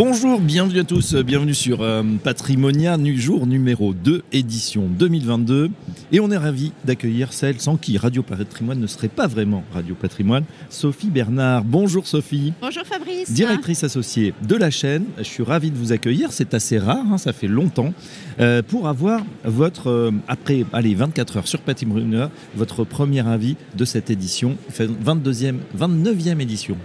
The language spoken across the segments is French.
Bonjour, bienvenue à tous, bienvenue sur euh, Patrimonia, jour numéro 2, édition 2022. Et on est ravi d'accueillir celle sans qui Radio Patrimoine ne serait pas vraiment Radio Patrimoine, Sophie Bernard. Bonjour Sophie. Bonjour Fabrice. Directrice associée de la chaîne. Je suis ravi de vous accueillir, c'est assez rare, hein, ça fait longtemps, euh, pour avoir votre, euh, après allez, 24 heures sur Patrimonia, votre premier avis de cette édition, 22e, 29e édition.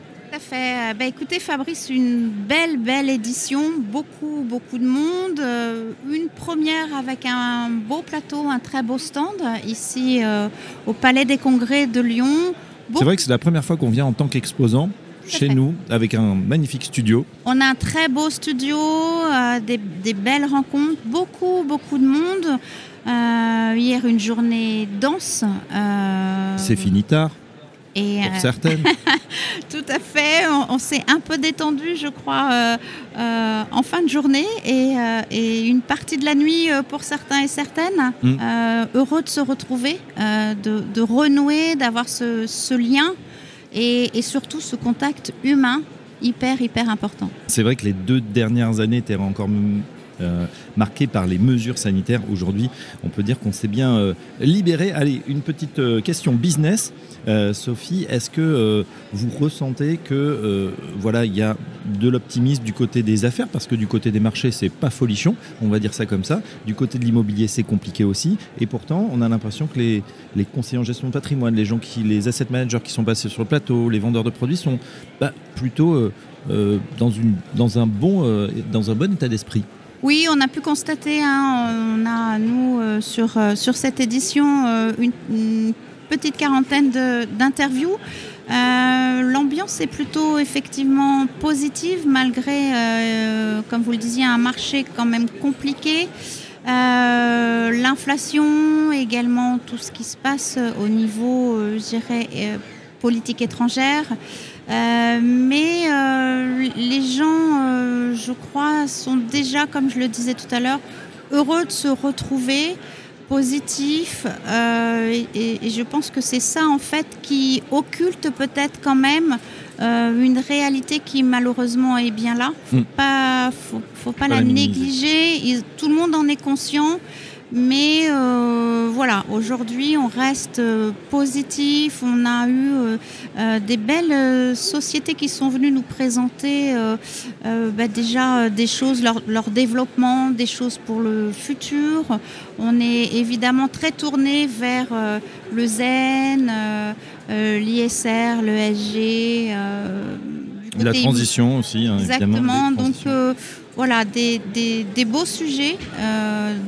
Fait. Bah, écoutez Fabrice, une belle, belle édition, beaucoup, beaucoup de monde. Euh, une première avec un beau plateau, un très beau stand ici euh, au Palais des Congrès de Lyon. C'est vrai que c'est la première fois qu'on vient en tant qu'exposant chez nous avec un magnifique studio. On a un très beau studio, euh, des, des, belles rencontres, beaucoup, beaucoup de monde. hier, une journée dense. C'est fini tard. Et pour certaines. tout à fait. On, s'est un peu détendu, je crois, euh, euh, en fin de journée et, euh, et, une partie de la nuit pour certains et certaines. Mm. heureux de se retrouver, de, de, renouer, d'avoir ce, ce, lien et, et, surtout ce contact humain hyper, hyper important. C'est vrai que les deux dernières années étaient encore euh, marqué par les mesures sanitaires. Aujourd'hui, on peut dire qu'on s'est bien euh, libéré. Allez, une petite euh, question business. Sophie, est-ce que vous ressentez que voilà, il y a de l'optimisme du côté des affaires? Parce que du côté des marchés, c'est pas folichon, on va dire ça comme ça. Du côté de l'immobilier, c'est compliqué aussi. Et pourtant, on a l'impression que les, conseillers en gestion de patrimoine, les gens qui, les asset managers qui sont passés sur le plateau, les vendeurs de produits sont bah, plutôt dans un bon état d'esprit. Oui, on a pu constater, hein, on a nous euh, sur, euh, sur cette édition euh, une, petite quarantaine d'interviews. L'ambiance est plutôt effectivement positive malgré, comme vous le disiez, un marché quand même compliqué. L'inflation, également tout ce qui se passe au niveau, je dirais, politique étrangère. Euh, mais euh, les gens, euh, je crois, sont déjà, comme je le disais tout à l'heure, heureux de se retrouver, positifs. Et, et, je pense que c'est ça, en fait, qui occulte peut-être quand même une réalité qui, malheureusement, est bien là. Il ne faut, faut, pas, la, négliger. tout le monde en est conscient. Mais euh, voilà, aujourd'hui, on reste euh, positif. On a eu euh, des belles sociétés qui sont venues nous présenter bah, déjà des choses, leur, leur, développement, des choses pour le futur. On est évidemment très tourné vers le Zen, l'ISR, le SG. la transition aussi, hein, Exactement. Donc voilà, des, des, des, beaux sujets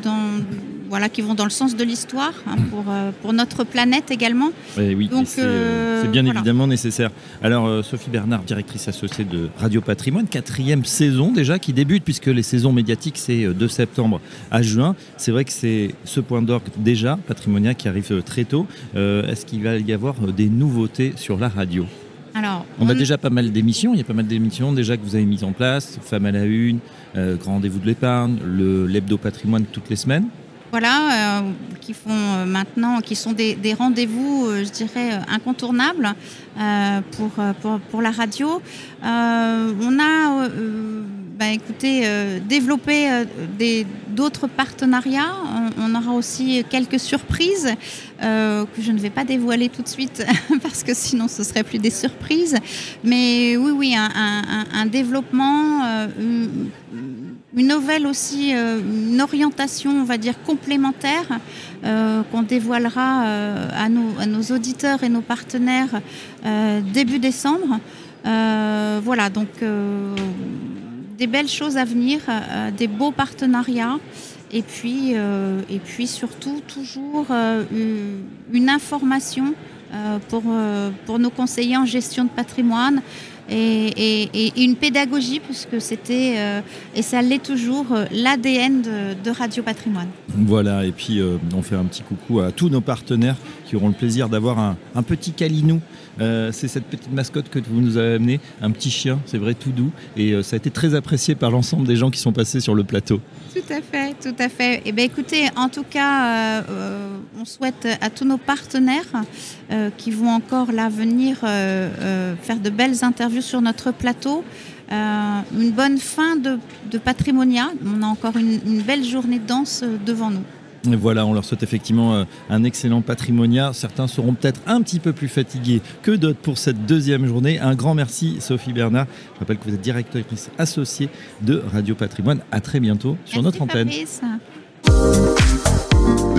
dans voilà, qui vont dans le sens de l'histoire hein, pour, euh, pour notre planète également. oui, Donc euh, euh, c'est bien évidemment nécessaire. Alors Sophie Bernard, directrice associée de Radio Patrimoine, quatrième saison déjà qui débute puisque les saisons médiatiques c'est de septembre à juin. C'est vrai que c'est ce point d'orgue déjà, Patrimonia, qui arrive très tôt. Est-ce qu'il va y avoir des nouveautés sur la radio? Alors, on, a déjà pas mal d'émissions, il y a pas mal d'émissions déjà que vous avez mises en place, Femmes à la Une, Grand Rendez-vous de l'épargne, l'Hebdo Patrimoine toutes les semaines voilà, euh, qui font euh, maintenant, qui sont des, rendez-vous, euh, je dirais, incontournables pour, pour, la radio. on a, bah, écoutez, développé d'autres partenariats. On, aura aussi quelques surprises que je ne vais pas dévoiler tout de suite parce que sinon ce serait plus des surprises. Mais oui, oui, un, développement, nouvelle aussi, euh, une orientation, on va dire, complémentaire euh, qu'on dévoilera euh, à, nos, auditeurs et nos partenaires début décembre. voilà, donc des belles choses à venir, des beaux partenariats. Et puis, surtout, toujours une information pour nos conseillers en gestion de patrimoine et, une pédagogie, puisque c'était, et ça l'est toujours, l'ADN de, Radio Patrimoine. Voilà, et puis on fait un petit coucou à tous nos partenaires qui auront le plaisir d'avoir un, un petit calinou euh, c'est cette petite mascotte que vous nous avez amené, un petit chien, c'est vrai, tout doux. Et euh, ça a été très apprécié par l'ensemble des gens qui sont passés sur le plateau. Tout à fait, tout à fait. Et eh bien, écoutez, en tout cas, euh, on souhaite à tous nos partenaires qui vont encore là venir faire de belles interviews sur notre plateau. une bonne fin de, Patrimonia. On a encore une belle journée de danse devant nous. Voilà, on leur souhaite effectivement euh, un excellent patrimonia. Certains seront peut-être un petit peu plus fatigués que d'autres pour cette deuxième journée. Un grand merci Sophie Bernard. Je rappelle que vous êtes directrice associée de Radio Patrimoine. À très bientôt sur notre antenne.